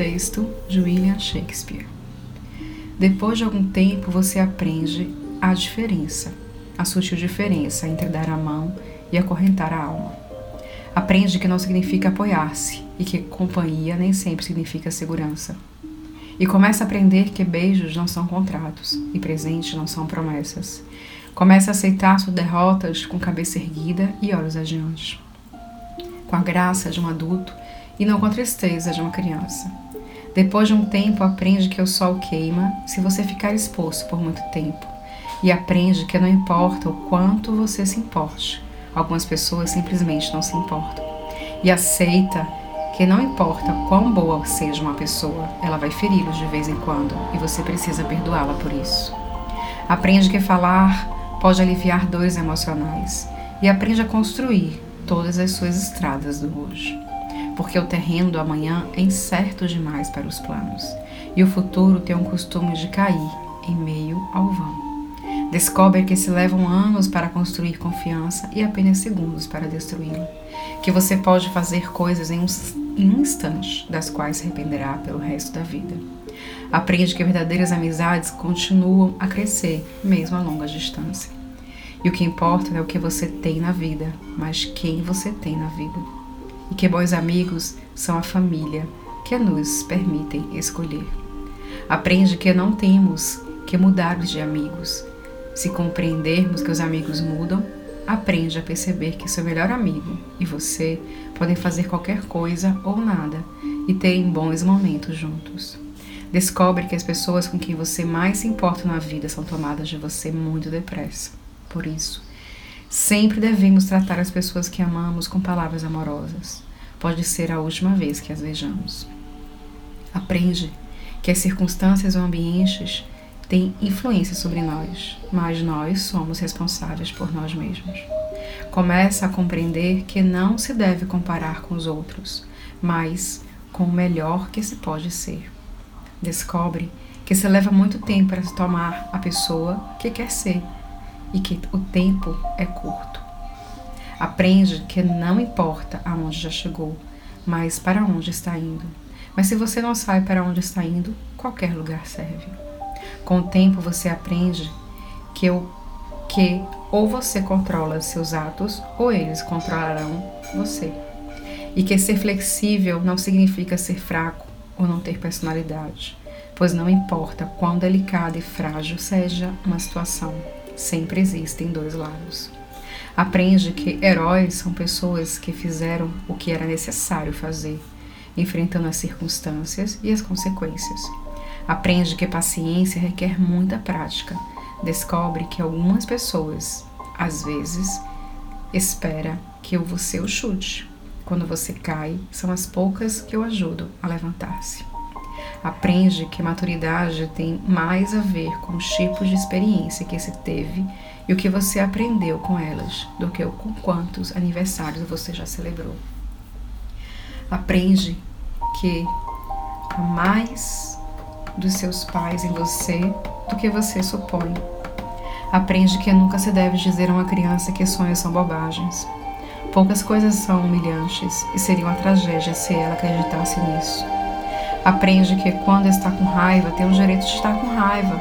texto de William Shakespeare. Depois de algum tempo, você aprende a diferença, a sutil diferença entre dar a mão e acorrentar a alma. Aprende que não significa apoiar-se e que companhia nem sempre significa segurança. E começa a aprender que beijos não são contratos e presentes não são promessas. Começa a aceitar suas derrotas com cabeça erguida e olhos adiante. Com a graça de um adulto e não com a tristeza de uma criança. Depois de um tempo, aprende que o sol queima se você ficar exposto por muito tempo. E aprende que não importa o quanto você se importe, algumas pessoas simplesmente não se importam. E aceita que não importa quão boa seja uma pessoa, ela vai feri-los de vez em quando e você precisa perdoá-la por isso. Aprende que falar pode aliviar dores emocionais e aprende a construir todas as suas estradas do hoje. Porque o terreno do amanhã é incerto demais para os planos e o futuro tem um costume de cair em meio ao vão. Descobre que se levam anos para construir confiança e apenas segundos para destruí-la. Que você pode fazer coisas em um, instante, das quais se arrependerá pelo resto da vida. Aprende que verdadeiras amizades continuam a crescer, mesmo a longa distância. E o que importa não é o que você tem na vida, mas quem você tem na vida. E que bons amigos são a família que nos permitem escolher. Aprende que não temos que mudar de amigos, se compreendermos que os amigos mudam, aprende a perceber que seu melhor amigo e você podem fazer qualquer coisa ou nada e terem bons momentos juntos. Descobre que as pessoas com quem você mais se importa na vida são tomadas de você muito depressa. Por isso, sempre devemos tratar as pessoas que amamos com palavras amorosas. Pode ser a última vez que as vejamos. Aprende que as circunstâncias ou ambientes tem influência sobre nós, mas nós somos responsáveis por nós mesmos. Começa a compreender que não se deve comparar com os outros, mas com o melhor que se pode ser. Descobre que se leva muito tempo para se tomar a pessoa que quer ser e que o tempo é curto. Aprende que não importa aonde já chegou, mas para onde está indo. Mas se você não sabe para onde está indo, qualquer lugar serve. Com o tempo você aprende que, o, que ou você controla seus atos ou eles controlarão você. E que ser flexível não significa ser fraco ou não ter personalidade, pois não importa quão delicada e frágil seja uma situação, sempre existem dois lados. Aprende que heróis são pessoas que fizeram o que era necessário fazer, enfrentando as circunstâncias e as consequências. Aprende que paciência requer muita prática. Descobre que algumas pessoas, às vezes, espera que você o chute. Quando você cai, são as poucas que o ajudam a levantar-se. Aprende que maturidade tem mais a ver com os tipos de experiência que se teve e o que você aprendeu com elas do que com quantos aniversários você já celebrou. Aprende que há mais dos seus pais em você do que você supõe. Aprende que nunca se deve dizer a uma criança que sonhos são bobagens. Poucas coisas são humilhantes e seria uma tragédia se ela acreditasse nisso. Aprende que quando está com raiva, tem o direito de estar com raiva,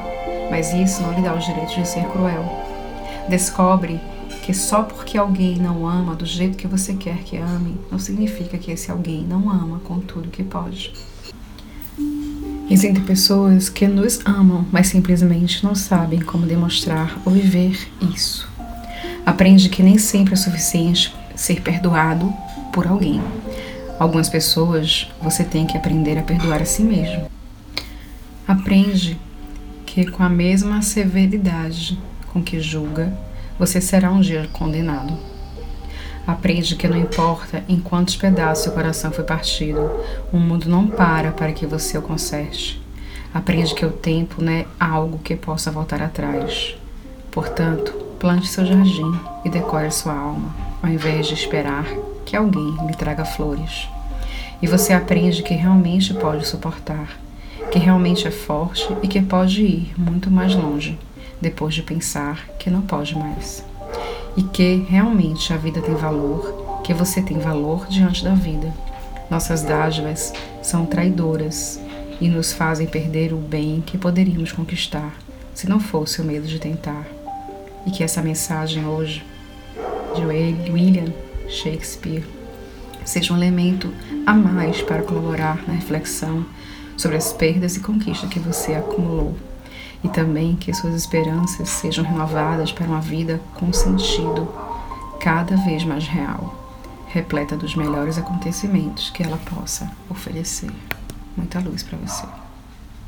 mas isso não lhe dá o direito de ser cruel. Descobre que só porque alguém não ama do jeito que você quer que ame, não significa que esse alguém não ama com tudo que pode. Existem pessoas que nos amam, mas simplesmente não sabem como demonstrar ou viver isso. Aprende que nem sempre é suficiente ser perdoado por alguém. Algumas pessoas você tem que aprender a perdoar a si mesmo. Aprende que com a mesma severidade com que julga, você será um dia condenado. Aprende que não importa em quantos pedaços seu coração foi partido, o mundo não para para que você o conserte. Aprende que o tempo não é algo que possa voltar atrás. Portanto, plante seu jardim e decore sua alma, ao invés de esperar que alguém lhe traga flores. E você aprende que realmente pode suportar, que realmente é forte e que pode ir muito mais longe depois de pensar que não pode mais e que realmente a vida tem valor, que você tem valor diante da vida. Nossas dádivas são traidoras e nos fazem perder o bem que poderíamos conquistar se não fosse o medo de tentar. E que essa mensagem hoje de William Shakespeare seja um elemento a mais para colaborar na reflexão sobre as perdas e conquistas que você acumulou. E também que suas esperanças sejam renovadas para uma vida com sentido cada vez mais real, repleta dos melhores acontecimentos que ela possa oferecer. Muita luz para você.